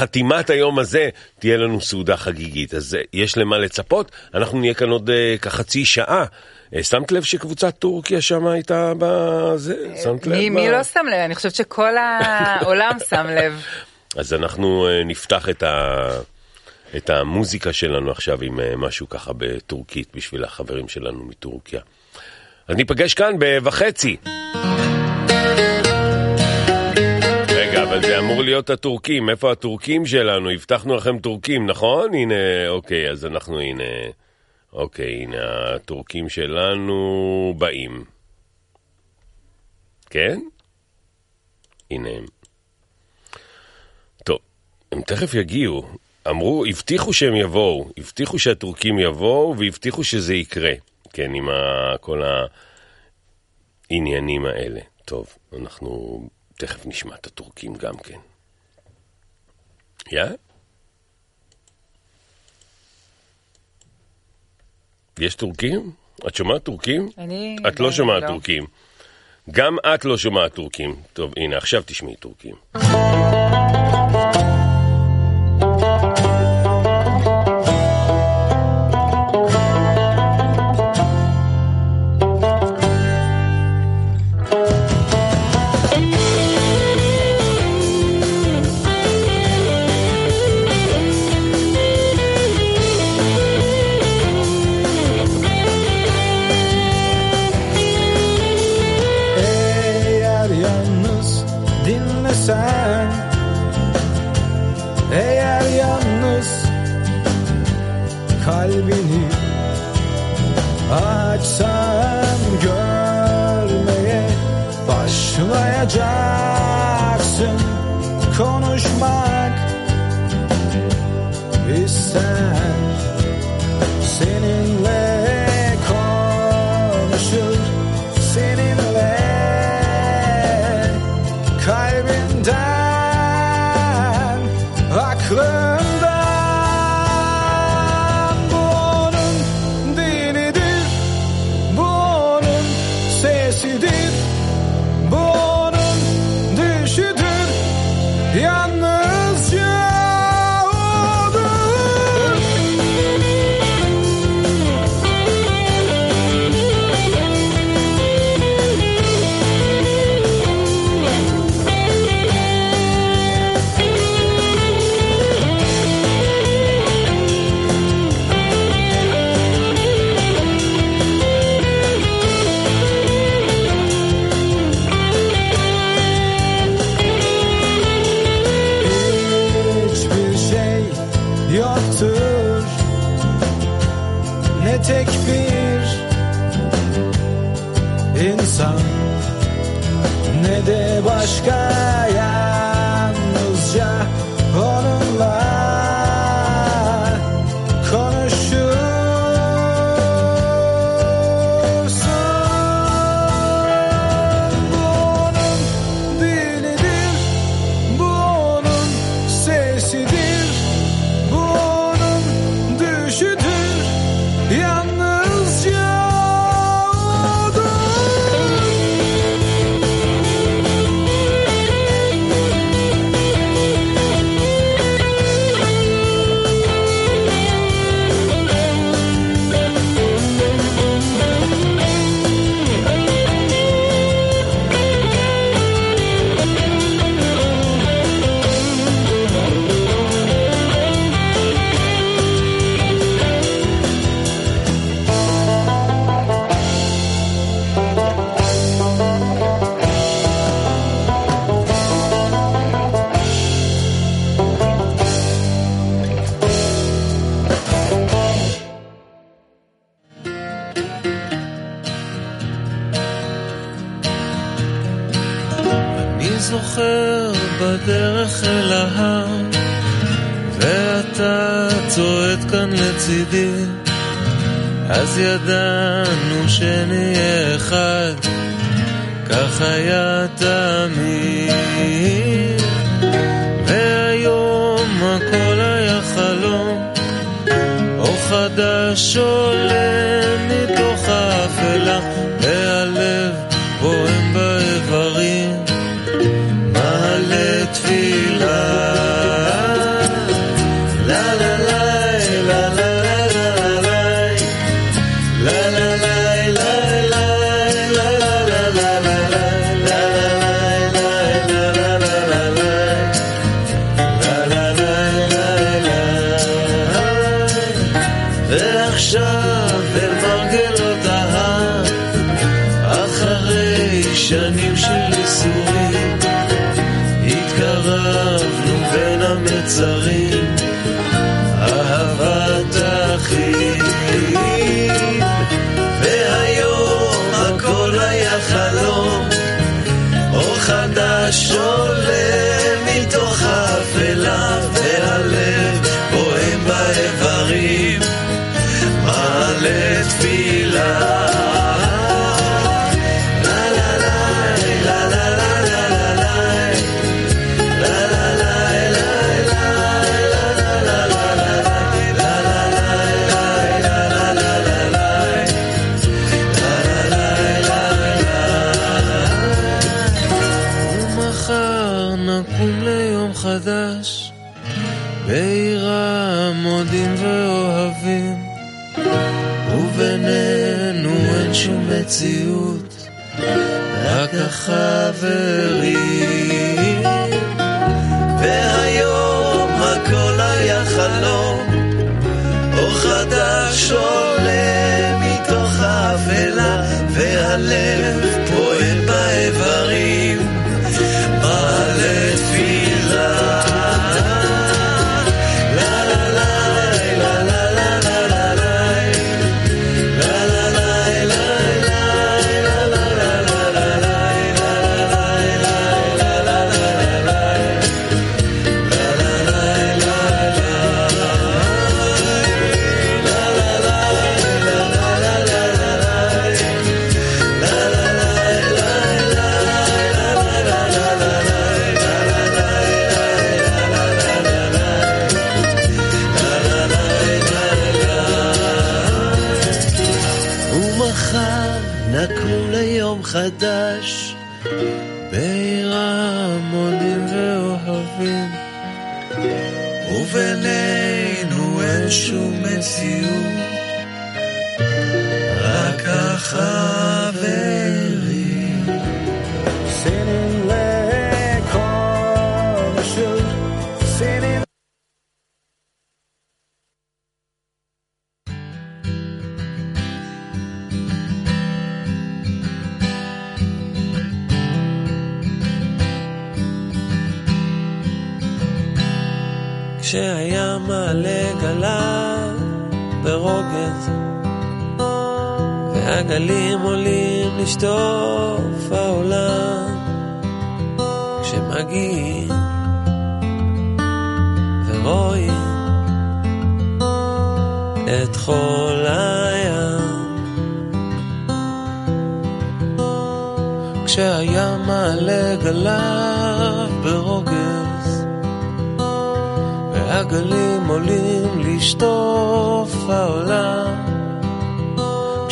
חתימת היום הזה תהיה לנו סעודה חגיגית, אז יש למה לצפות, אנחנו נהיה כאן עוד כחצי שעה. שמת לב שקבוצת טורקיה שם הייתה בזה? שמת לב? מי לא שם לב? אני חושבת שכל העולם שם לב. אז אנחנו נפתח את, ה... את המוזיקה שלנו עכשיו עם משהו ככה בטורקית בשביל החברים שלנו מטורקיה. אז ניפגש כאן בחצי. אבל זה אמור להיות הטורקים. איפה הטורקים שלנו? הבטחנו לכם טורקים, נכון? הנה, אוקיי, אז אנחנו, הנה... אוקיי, הנה, הטורקים שלנו באים. כן? הנה הם. טוב, הם תכף יגיעו. אמרו, הבטיחו שהם יבואו, הבטיחו שהטורקים יבואו והבטיחו שזה יקרה. כן, עם ה... כל העניינים האלה. טוב, אנחנו תכף נשמע את הטורקים גם כן. יא? יש טורקים? את שומעת טורקים? אני... את לא שומעת טורקים. גם את לא שומעת טורקים. טוב, הנה, עכשיו תשמעי טורקים. בדרך אל ההר, ואתה צועד כאן לצידי, אז ידענו שנהיה אחד, כך היה תמיד. והיום הכל היה חלום, אור חדש עולה מתוך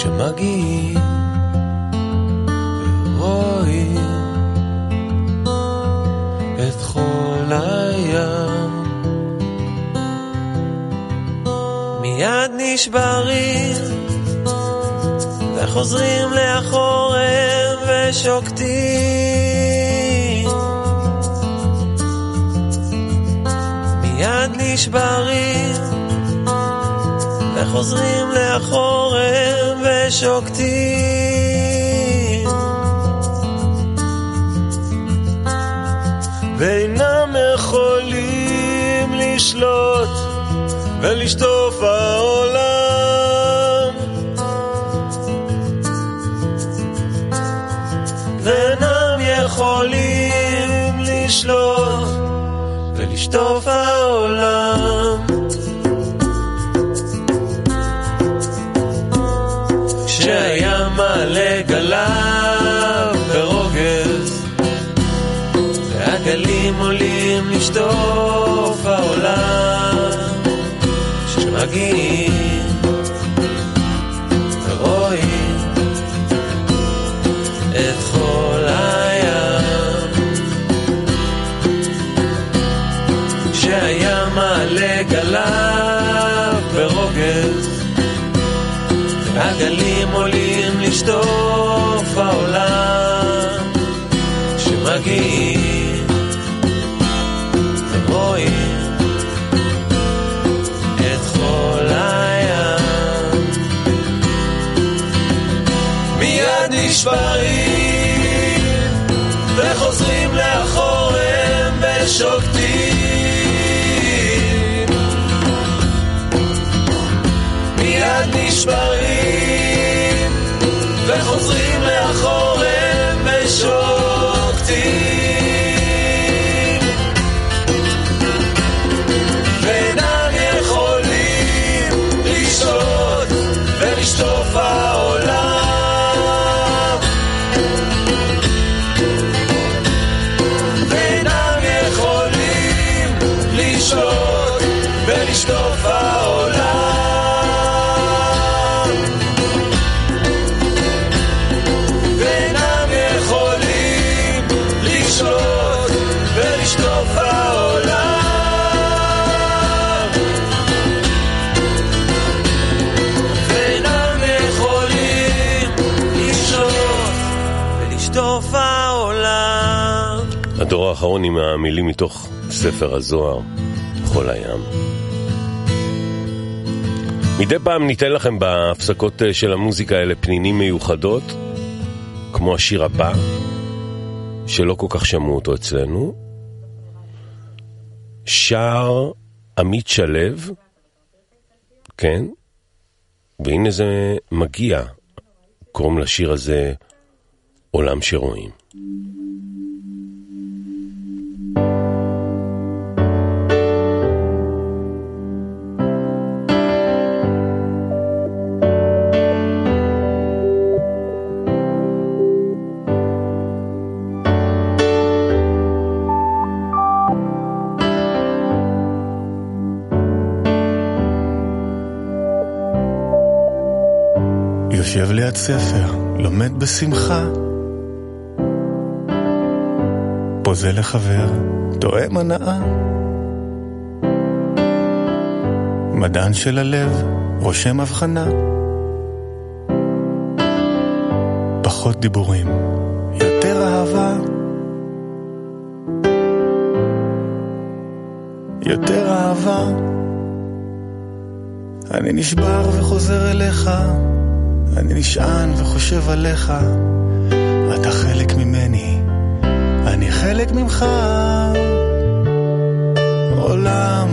כשמגיעים ורואים את חול הים. מיד נשברים וחוזרים לאחור הם ושוקטים. מיד נשברים וחוזרים לאחור ושוקטים ואינם יכולים לשלוט ולשטוף העולם. ואינם יכולים לשלוט ולשטוף העולם. הגלים עולים לשטוף העולם כשמגיעים ורואים את חול הים. כשהים מעלה גליו ברוגז הגלים עולים לשטוף העולם שמגיעים הדור האחרון עם המילים מתוך ספר הזוהר, חול הים. מדי פעם ניתן לכם בהפסקות אה, של המוזיקה האלה פנינים מיוחדות, כמו השיר הבא, שלא כל כך שמעו אותו אצלנו. שר עמית שלו, כן, והנה זה מגיע, קוראים לשיר הזה עולם שרואים. לומד בשמחה. פוזה לחבר, תואם הנאה. מדען של הלב, רושם הבחנה. פחות דיבורים, יותר אהבה. יותר אהבה. אני נשבר וחוזר אליך. אני נשען וחושב עליך, אתה חלק ממני, אני חלק ממך. עולם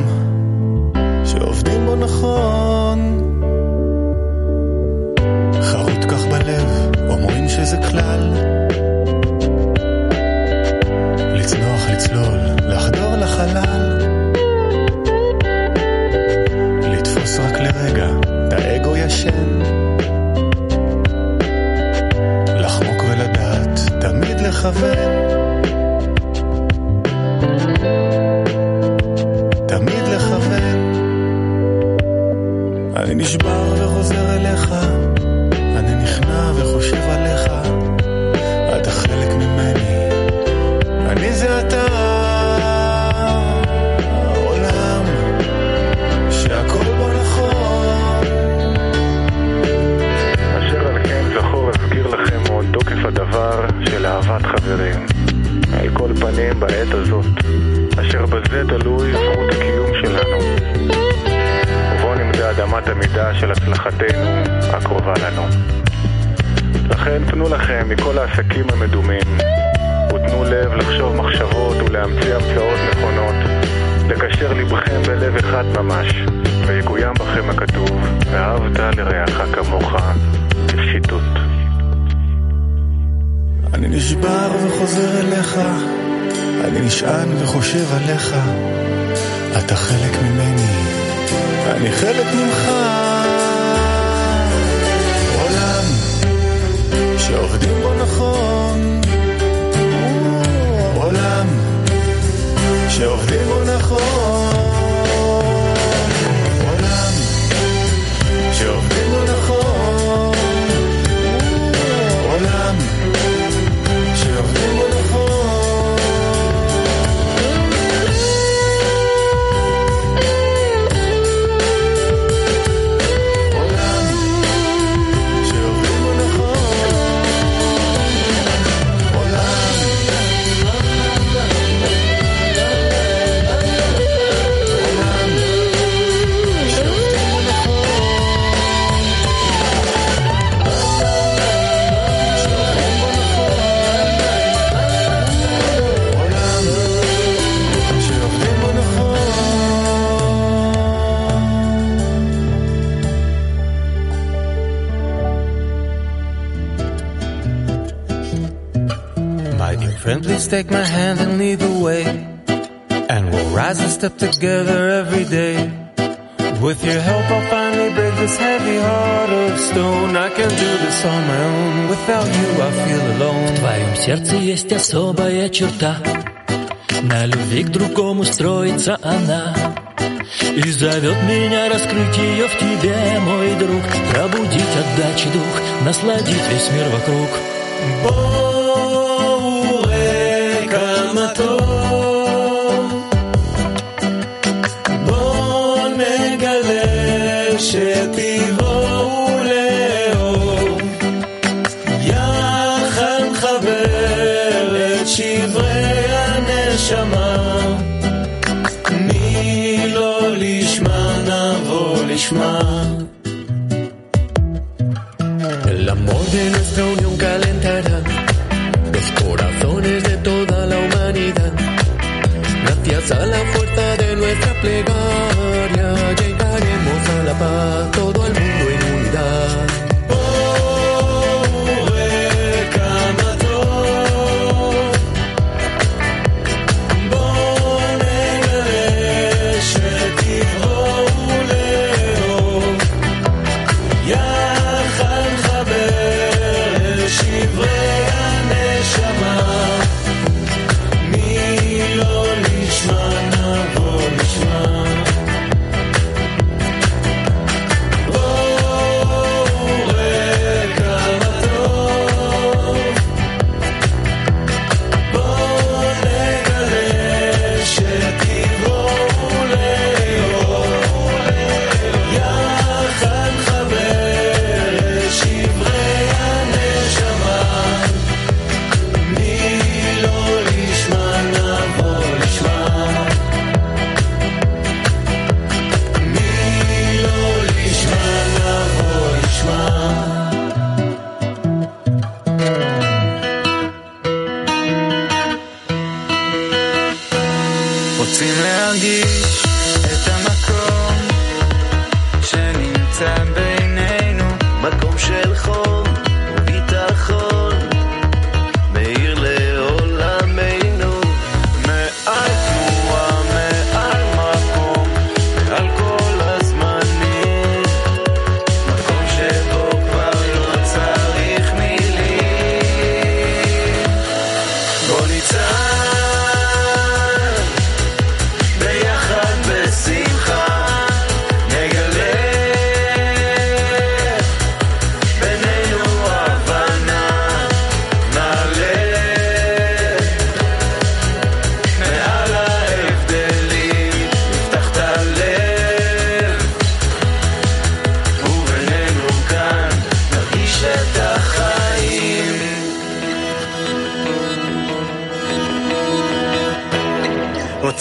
שעובדים בו נכון, חרוט כך בלב, אומרים שזה כלל. תמיד פנים בעת הזאת, אשר בזה תלוי זכות הקיום שלנו. ובו נמדד אמת המידה של הצלחתנו הקרובה לנו. לכן תנו לכם מכל העסקים המדומים, ותנו לב לחשוב מחשבות ולהמציא המצאות נכונות, לקשר לבכם בלב אחד ממש, ויקוים בכם הכתוב, ואהבת לרעך כמוך, בפשיטות. אני נשבר וחוזר אליך, אני נשען וחושב עליך. אתה חלק ממני, אני חלק ממך. עולם שעובדים בו נכון. עולם שעובדים בו נכון. take my hand and lead the way. And we'll rise and step together every day. With your help, I'll finally break this heavy heart of stone. I can do this on my own. Without you, I feel alone. В твоем сердце есть особая черта. На любви к другому строится она. И зовет меня раскрыть ее в тебе, мой друг Пробудить отдачи дух, насладить весь мир вокруг Бог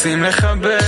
רוצים לחבר.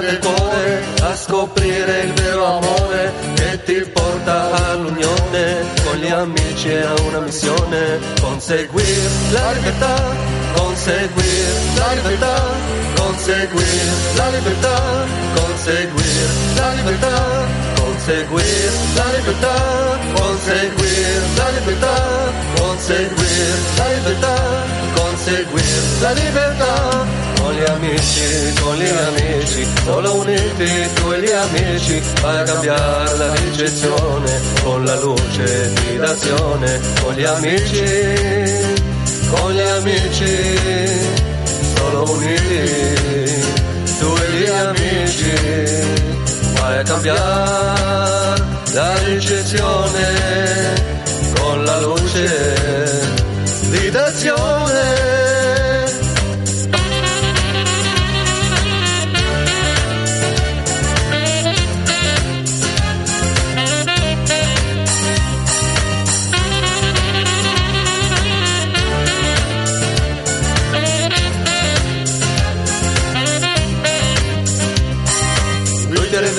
Del cuore a scoprire il vero amore che ti porta all'unione con gli amici a una missione, conseguire la libertà, conseguire la libertà, conseguire la libertà, conseguire la libertà. Conseguir la libertà, conseguir la libertà, conseguir la libertà, conseguir la libertà. Con gli amici, con gli amici, solo uniti tu e gli amici, vai a cambiare la ricezione con la luce di d'azione. Con gli amici, con gli amici, solo uniti tu e gli amici vai a cambiare la ricezione con la luce di d'azione.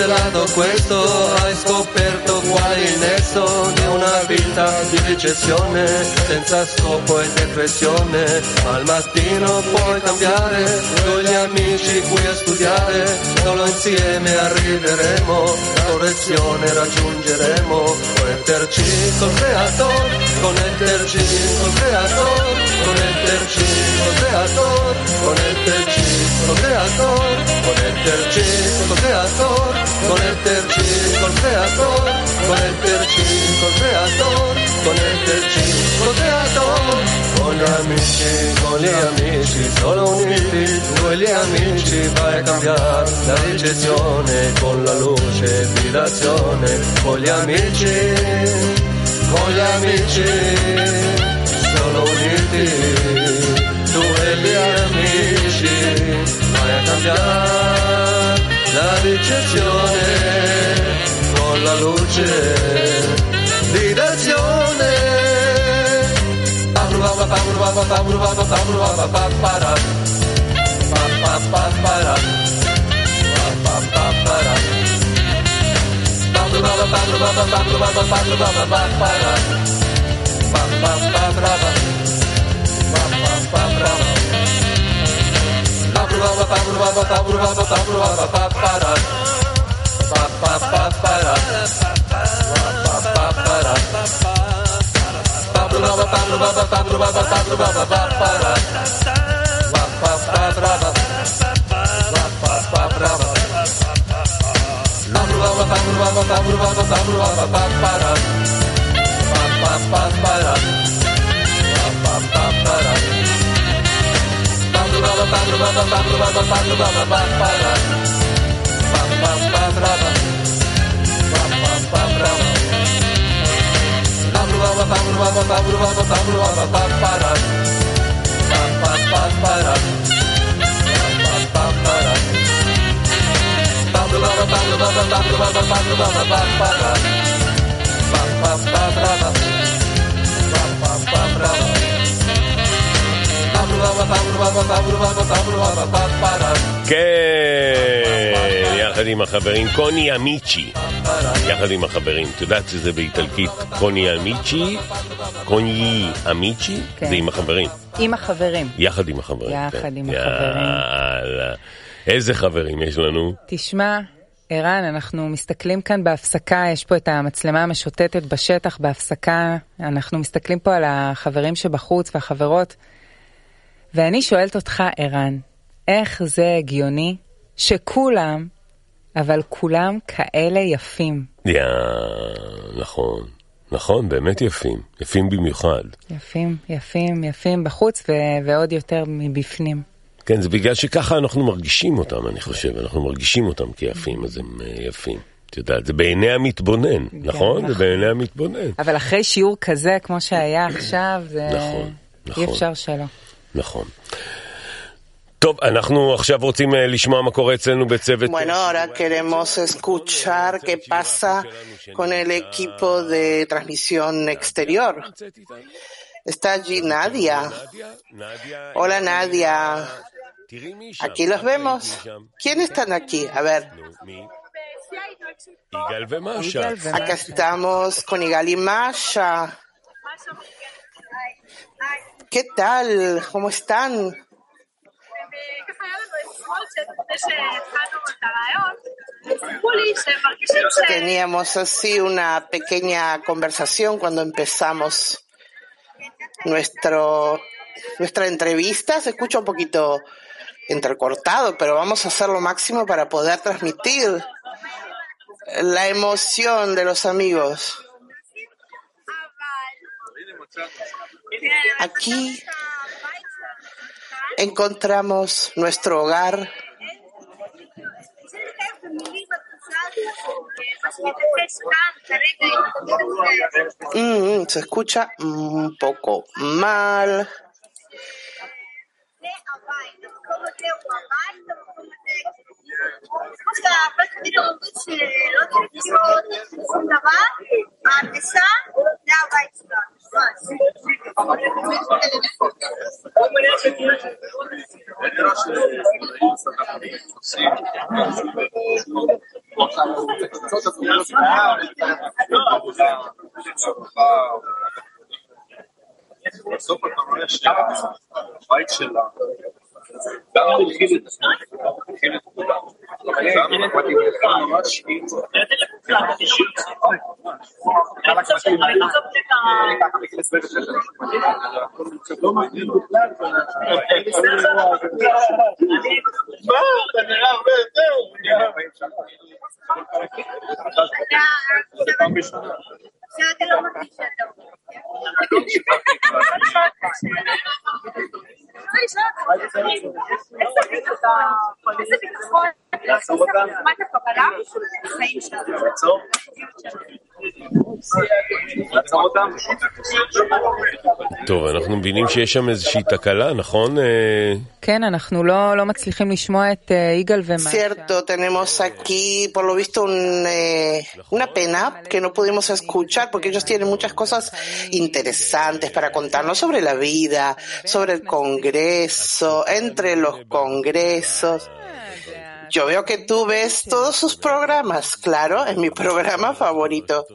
Rivelato questo, hai scoperto qual è il nesso di una vita di ricezione, senza scopo e depressione. Al mattino puoi cambiare, con gli amici qui a studiare, solo insieme arriveremo, la correzione raggiungeremo. Connetterci col creatore, connetterci col creatore, connetterci col creatore, connetterci col creatore, connetterci col creatore, connetterci col creatore, connetterci col creatore, connetterci col creatore. Con gli amici, con gli amici, solo uniti, e gli amici vai a cambiare la ricezione con la luce di d'azione. Con gli amici, con gli amici, solo uniti, tu e gli amici vai a cambiare la ricezione con la luce di d'azione. Ba ba ba ba Bye. Bye. כן, יחד עם החברים, קוני אמיצ'י, יחד עם החברים, את יודעת שזה באיטלקית קוני אמיצ'י, קוני אמיצ'י, כן. זה עם החברים, עם החברים. יחד עם החברים. יחד כן. עם החברים. יאללה, איזה חברים יש לנו? תשמע, ערן, אנחנו מסתכלים כאן בהפסקה, יש פה את המצלמה המשוטטת בשטח בהפסקה, אנחנו מסתכלים פה על החברים שבחוץ והחברות, ואני שואלת אותך, ערן, איך זה הגיוני שכולם, אבל כולם כאלה יפים? יא, נכון, נכון, באמת יפים, יפים במיוחד. יפים, יפים, יפים בחוץ ו- ועוד יותר מבפנים. כן, זה בגלל שככה אנחנו מרגישים אותם, אני חושב, אנחנו מרגישים אותם כיפים, אז הם אה, יפים. את יודעת, זה בעיני המתבונן, נכון? זה נכון. בעיני המתבונן. אבל אחרי שיעור כזה, כמו שהיה עכשיו, זה... נכון, נכון. אי אפשר שלא. נכון. טוב, אנחנו עכשיו רוצים אה, לשמוע מה קורה אצלנו בצוות... Bueno, ahora queremos escuchar qué pasa con el equipo de transmisión exterior. Está allí Nadia. Hola Nadia. Aquí los vemos. ¿Quiénes están aquí? A ver, יגאל ומשה. יגאל ומשה. acá estamos con Igali Masha. ¿Qué tal? ¿Cómo están? Teníamos así una pequeña conversación cuando empezamos nuestro, nuestra entrevista. Se escucha un poquito entrecortado, pero vamos a hacer lo máximo para poder transmitir la emoción de los amigos. Aquí encontramos nuestro hogar, Mm, se escucha un poco mal. בסוף אתה רואה שהבית שלה גם מכיל מה? אתה נראה הרבה יותר. שאתה לא מרגיש שאתה איזה ביטחון, לעצור אותם, מה אתה קבלה? לעצור אותם? טוב, אנחנו מבינים שיש שם איזושהי תקלה, נכון? אה, כן, אנחנו לא, לא מצליחים לשמוע את אה, יגאל ומשה. Cierto, tenemos aquí por lo visto un, eh, una pena que no pudimos escuchar porque ellos tienen muchas cosas interesantes para contarnos sobre la vida, sobre el Congreso, entre los congresos. Yo veo que tú ves todos sus programas, claro, es mi programa favorito.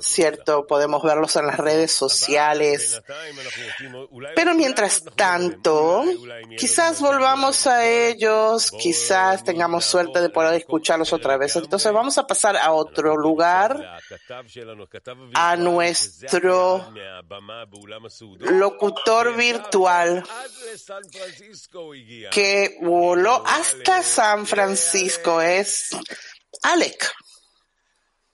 Cierto, podemos verlos en las redes sociales. Pero mientras tanto, quizás volvamos a ellos, quizás tengamos suerte de poder escucharlos otra vez. Entonces vamos a pasar a otro lugar, a nuestro locutor virtual que voló hasta San Francisco. Es Alec.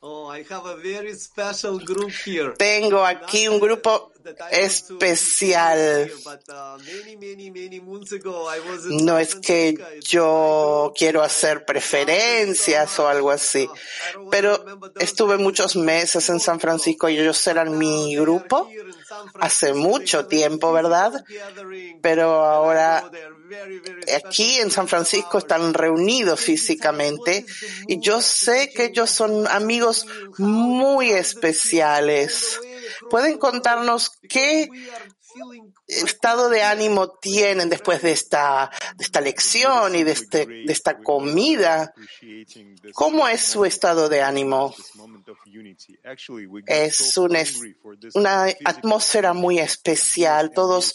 Oh, I have a very special group here. Tengo aquí un grupo especial. Uh, No es que yo quiero hacer preferencias o algo así, pero estuve muchos meses en San Francisco y ellos eran mi grupo hace mucho tiempo, ¿verdad? Pero ahora aquí en San Francisco están reunidos físicamente y yo sé que ellos son amigos muy especiales. ¿Pueden contarnos qué estado de ánimo tienen después de esta, esta lección y de, este, de esta comida? ¿Cómo es su estado de ánimo? Es un es- una atmósfera muy especial. Todos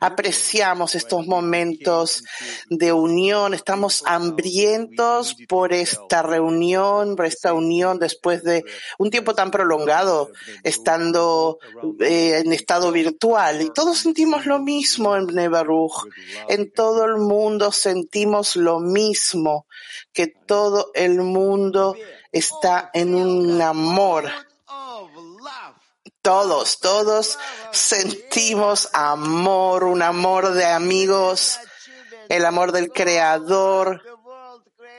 apreciamos estos momentos de unión. Estamos hambrientos por esta reunión, por esta unión después de un tiempo tan prolongado, estando eh, en estado virtual. Y todos sentimos lo mismo en Nebaruch. En todo el mundo sentimos lo mismo, que todo el mundo está en un amor. Todos, todos sentimos amor, un amor de amigos, el amor del Creador.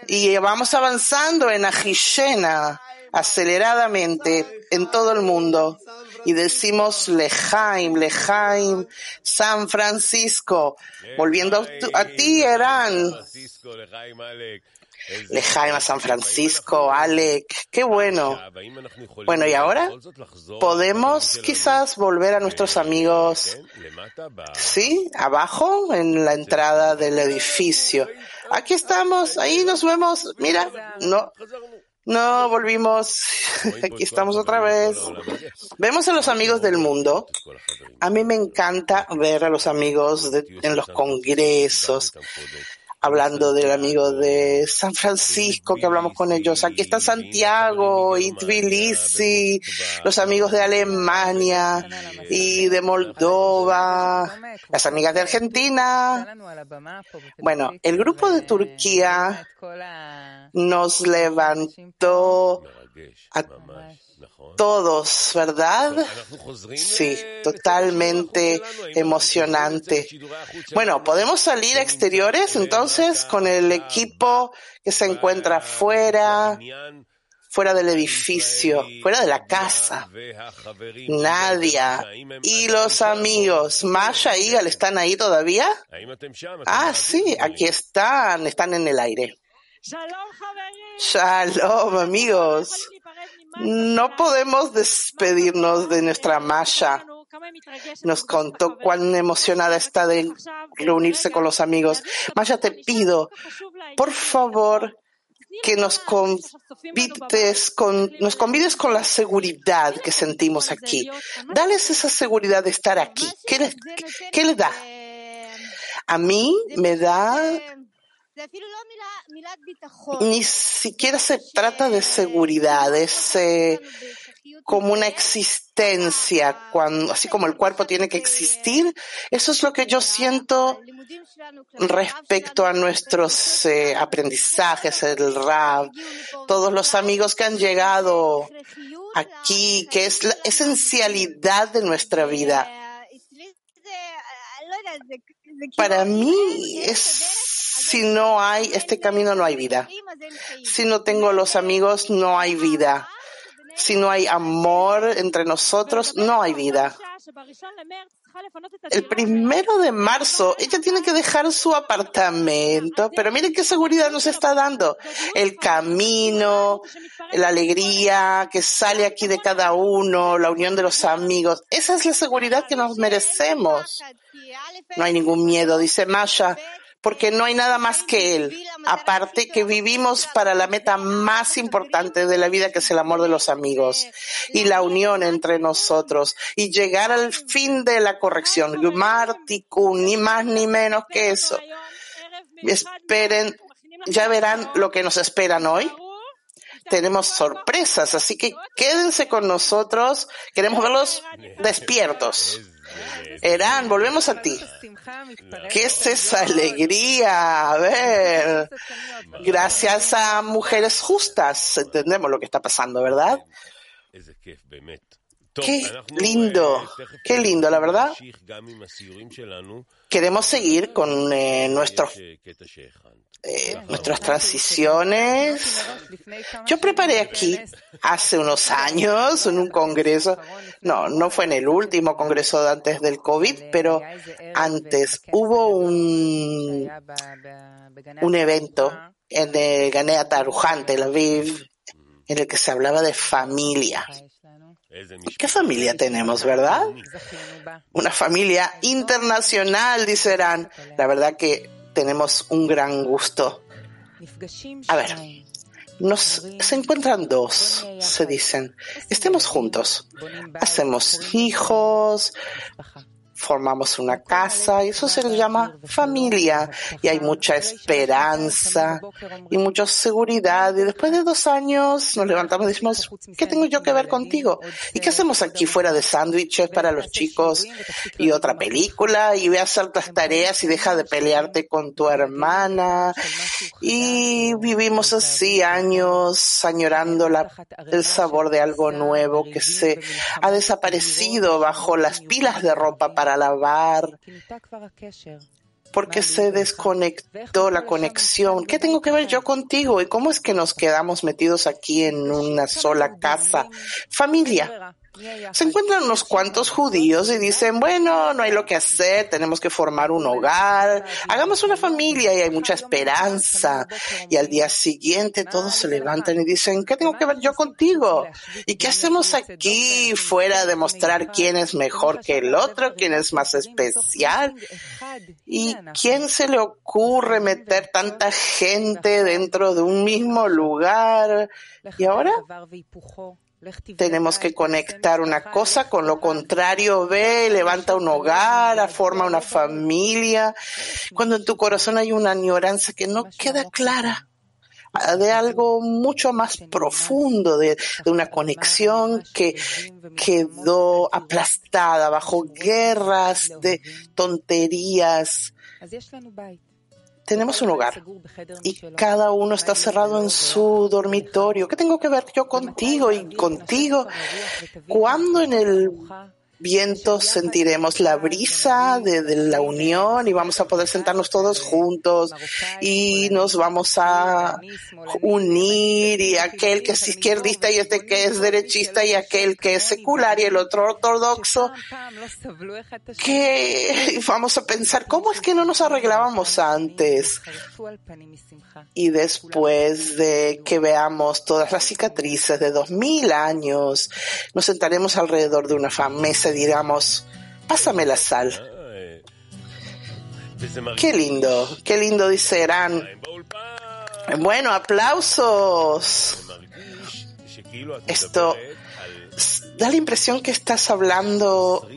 Y vamos avanzando en Ajishena, aceleradamente, en todo el mundo y decimos Lejaim, Lejaim, San Francisco. Volviendo a, a ti, Herán. Lejaim a San Francisco, Alec, qué bueno. Bueno, y ahora podemos quizás volver a nuestros amigos, ¿sí? Abajo, en la entrada del edificio. Aquí estamos, ahí nos vemos, mira, no, no volvimos. Aquí estamos otra vez. Vemos a los amigos del mundo. A mí me encanta ver a los amigos de- en los congresos, hablando del amigo de San Francisco, que hablamos con ellos. Aquí está Santiago y Tbilisi, los amigos de Alemania y de Moldova, las amigas de Argentina. Bueno, el grupo de Turquía nos levantó a todos, ¿verdad? Sí, totalmente emocionante. Bueno, ¿podemos salir a exteriores entonces con el equipo que se encuentra fuera? fuera del edificio, fuera de la casa. Nadia y los amigos, Masha y Igal, ¿están ahí todavía? Ah, sí, aquí están, están en el aire. Shalom, amigos. No podemos despedirnos de nuestra Masha. Nos contó cuán emocionada está de reunirse con los amigos. Masha, te pido, por favor, que nos convides con, nos convides con la seguridad que sentimos aquí. Dales esa seguridad de estar aquí. ¿Qué le, qué le da? A mí me da ni siquiera se trata de seguridad, es eh, como una existencia, cuando, así como el cuerpo tiene que existir. Eso es lo que yo siento respecto a nuestros eh, aprendizajes, el rap, todos los amigos que han llegado aquí, que es la esencialidad de nuestra vida. Para mí es si no hay este camino no hay vida. Si no tengo los amigos no hay vida. Si no hay amor entre nosotros no hay vida. El primero de marzo ella tiene que dejar su apartamento, pero miren qué seguridad nos está dando. El camino, la alegría que sale aquí de cada uno, la unión de los amigos. Esa es la seguridad que nos merecemos. No hay ningún miedo, dice Masha porque no hay nada más que Él. Aparte que vivimos para la meta más importante de la vida, que es el amor de los amigos y la unión entre nosotros y llegar al fin de la corrección. Ni más ni menos que eso. Esperen, ya verán lo que nos esperan hoy. Tenemos sorpresas, así que quédense con nosotros. Queremos verlos despiertos. Erán, volvemos a ti. ¿Qué es esa alegría? A ver, gracias a mujeres justas entendemos lo que está pasando, ¿verdad? Qué lindo, qué lindo, la verdad. Queremos seguir con eh, nuestros, eh, nuestras transiciones. Yo preparé aquí hace unos años en un congreso, no, no fue en el último congreso de antes del COVID, pero antes hubo un, un evento en el Ganea Taruján, Tel Aviv, en el que se hablaba de familia. ¿Qué familia tenemos, verdad? Una familia internacional, dicerán. La verdad que tenemos un gran gusto. A ver, nos, se encuentran dos, se dicen, estemos juntos, hacemos hijos, formamos una casa y eso se le llama familia. Y hay mucha esperanza y mucha seguridad. Y después de dos años nos levantamos y decimos, ¿qué tengo yo que ver contigo? ¿Y qué hacemos aquí fuera de sándwiches para los chicos y otra película? Y ve a hacer las tareas y deja de pelearte con tu hermana. Y vivimos así años añorando la- el sabor de algo nuevo que se ha desaparecido bajo las pilas de ropa para lavar porque se desconectó la conexión. ¿Qué tengo que ver yo contigo? ¿Y cómo es que nos quedamos metidos aquí en una sola casa? Familia. Se encuentran unos cuantos judíos y dicen, bueno, no hay lo que hacer, tenemos que formar un hogar, hagamos una familia y hay mucha esperanza. Y al día siguiente todos se levantan y dicen, ¿qué tengo que ver yo contigo? ¿Y qué hacemos aquí fuera de mostrar quién es mejor que el otro, quién es más especial? ¿Y quién se le ocurre meter tanta gente dentro de un mismo lugar? Y ahora tenemos que conectar una cosa con lo contrario. Ve, levanta un hogar, forma una familia. Cuando en tu corazón hay una añoranza que no queda clara de algo mucho más profundo, de, de una conexión que quedó aplastada bajo guerras de tonterías. Tenemos un hogar y cada uno está cerrado en su dormitorio. ¿Qué tengo que ver yo contigo y contigo? ¿Cuándo en el viento sentiremos la brisa de, la unión y vamos a poder sentarnos todos juntos y nos vamos a unir y aquel que es izquierdista y este que es derechista y aquel que es secular y el otro ortodoxo que vamos a pensar cómo es que no nos arreglábamos antes y después de que veamos todas las cicatrices de dos mil años nos sentaremos alrededor de una mesa digamos, pásame la sal. Qué lindo, qué lindo dice Eran. Bueno, aplausos. Esto da la impresión que estás hablando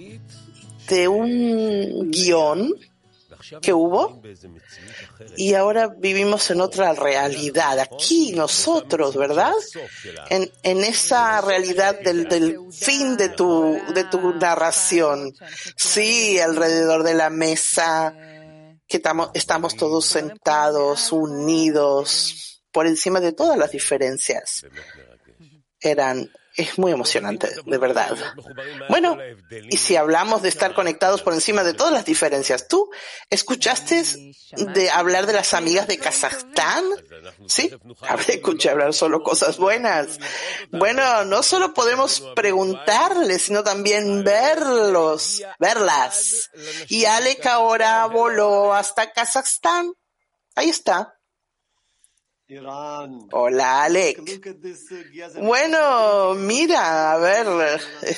de un guion que hubo y ahora vivimos en otra realidad. Aquí nosotros, ¿verdad? En, en esa realidad del, del, fin de tu, de tu narración. Sí, alrededor de la mesa, que estamos todos sentados, unidos, por encima de todas las diferencias. Eran es muy emocionante, de verdad. Bueno, y si hablamos de estar conectados por encima de todas las diferencias, ¿tú escuchaste de hablar de las amigas de Kazajstán? Sí, escuché hablar solo cosas buenas. Bueno, no solo podemos preguntarles, sino también verlos, verlas. Y Alec ahora voló hasta Kazajstán. Ahí está. Hola, Alex. Bueno, mira, a ver, eh,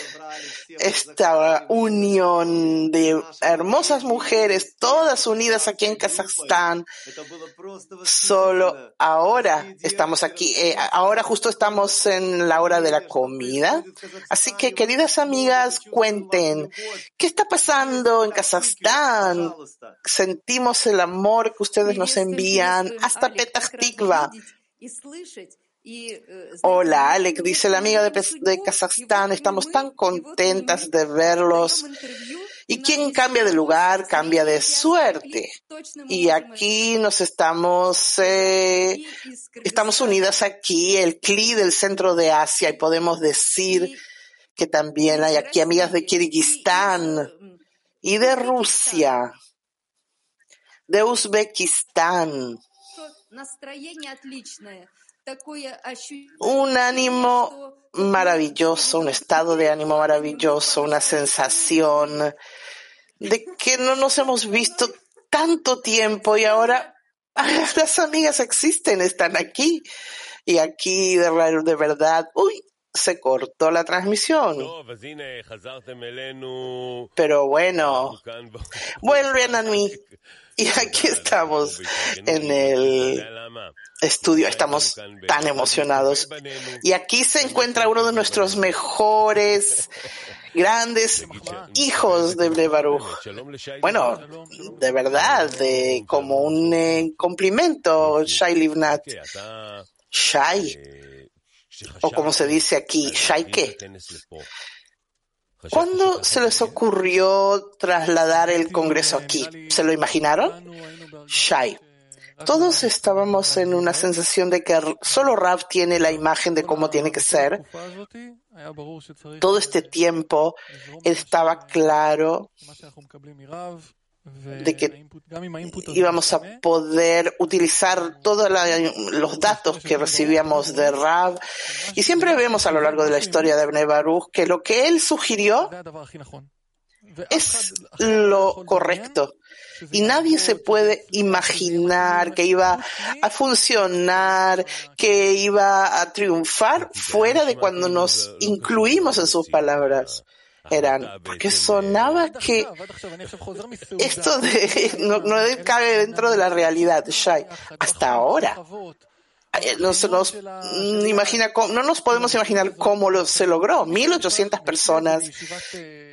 esta unión de hermosas mujeres, todas unidas aquí en Kazajstán. Solo ahora estamos aquí, eh, ahora justo estamos en la hora de la comida. Así que, queridas amigas, cuenten, ¿qué está pasando en Kazajstán? Sentimos el amor que ustedes nos envían hasta Petajtikva. Hola. Alec, dice la amiga de, Kazajstán, estamos tan contentas de verlos. Y quien cambia de lugar, cambia de suerte. Y aquí nos estamos, eh, estamos unidas aquí, el CLI del centro de Asia, y podemos decir que también hay aquí amigas de Kirguistán y de Rusia, de Uzbekistán un ánimo maravilloso, un estado de ánimo maravilloso, una sensación de que no nos hemos visto tanto tiempo y ahora las amigas existen, están aquí. Y aquí de, de verdad, uy, se cortó la transmisión. Pero bueno, vuelven a mí. Y aquí estamos en el estudio, estamos tan emocionados. Y aquí se encuentra uno de nuestros mejores, grandes hijos de Blebaruch. Bueno, de verdad, de, como un eh, complimento, Shai Livnat. Shai, o como se dice aquí, Shai. ¿Cuándo se les ocurrió trasladar el Congreso aquí? ¿Se lo imaginaron? Shai. Todos estábamos en una sensación de que solo Rav tiene la imagen de cómo tiene que ser. Todo este tiempo estaba claro de que íbamos a poder utilizar todos los datos que recibíamos de Rav. Y siempre vemos a lo largo de la historia de Bnei Baruch que lo que él sugirió es lo correcto. Y nadie se puede imaginar que iba a funcionar, que iba a triunfar fuera de cuando nos incluimos en sus palabras. Eran, porque sonaba que esto de, no, no cabe dentro de la realidad, Shai. Hasta ahora. Eh, nos mm, imagina no nos podemos imaginar cómo lo, se logró. 1800 personas.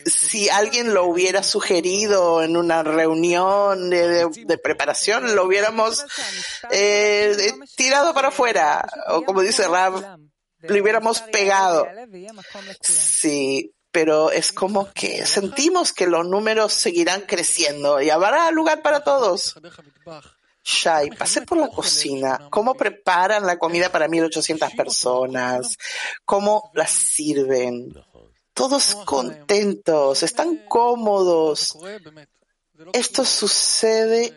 Si alguien lo hubiera sugerido en una reunión de, de- de preparación, lo hubiéramos eh, eh, tirado para afuera. O como dice Rab, lo hubiéramos pegado. Sí, pero es como que sentimos que los números seguirán creciendo y habrá lugar para todos. Shai, pasé por la cocina. ¿Cómo preparan la comida para 1800 personas? ¿Cómo la sirven? Todos contentos, están cómodos. Esto sucede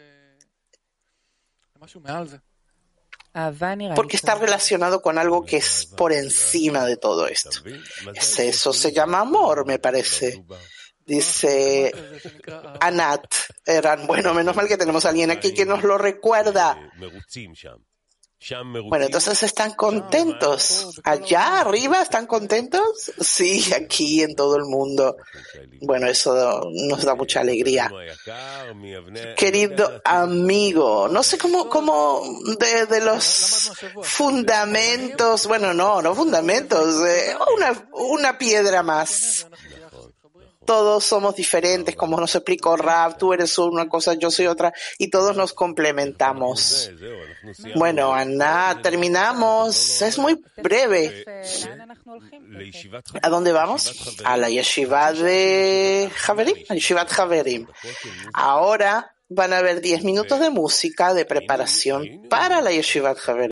porque está relacionado con algo que es por encima de todo esto. Es eso se llama amor, me parece. Dice Anat, eran, bueno, menos mal que tenemos a alguien aquí que nos lo recuerda. Bueno, entonces están contentos. Allá arriba están contentos. Sí, aquí en todo el mundo. Bueno, eso nos da mucha alegría. Querido amigo, no sé cómo, cómo de, los fundamentos, bueno, no, no fundamentos, eh, una, una piedra más todos somos diferentes, como nos explicó Rab, tú eres una cosa, yo soy otra, y todos nos complementamos. Bueno, Ana, terminamos. Es muy breve. ¿A dónde vamos? A la yeshiva de Haverim. Ahora van a haber 10 minutos de música de preparación para la yeshiva de Haverim.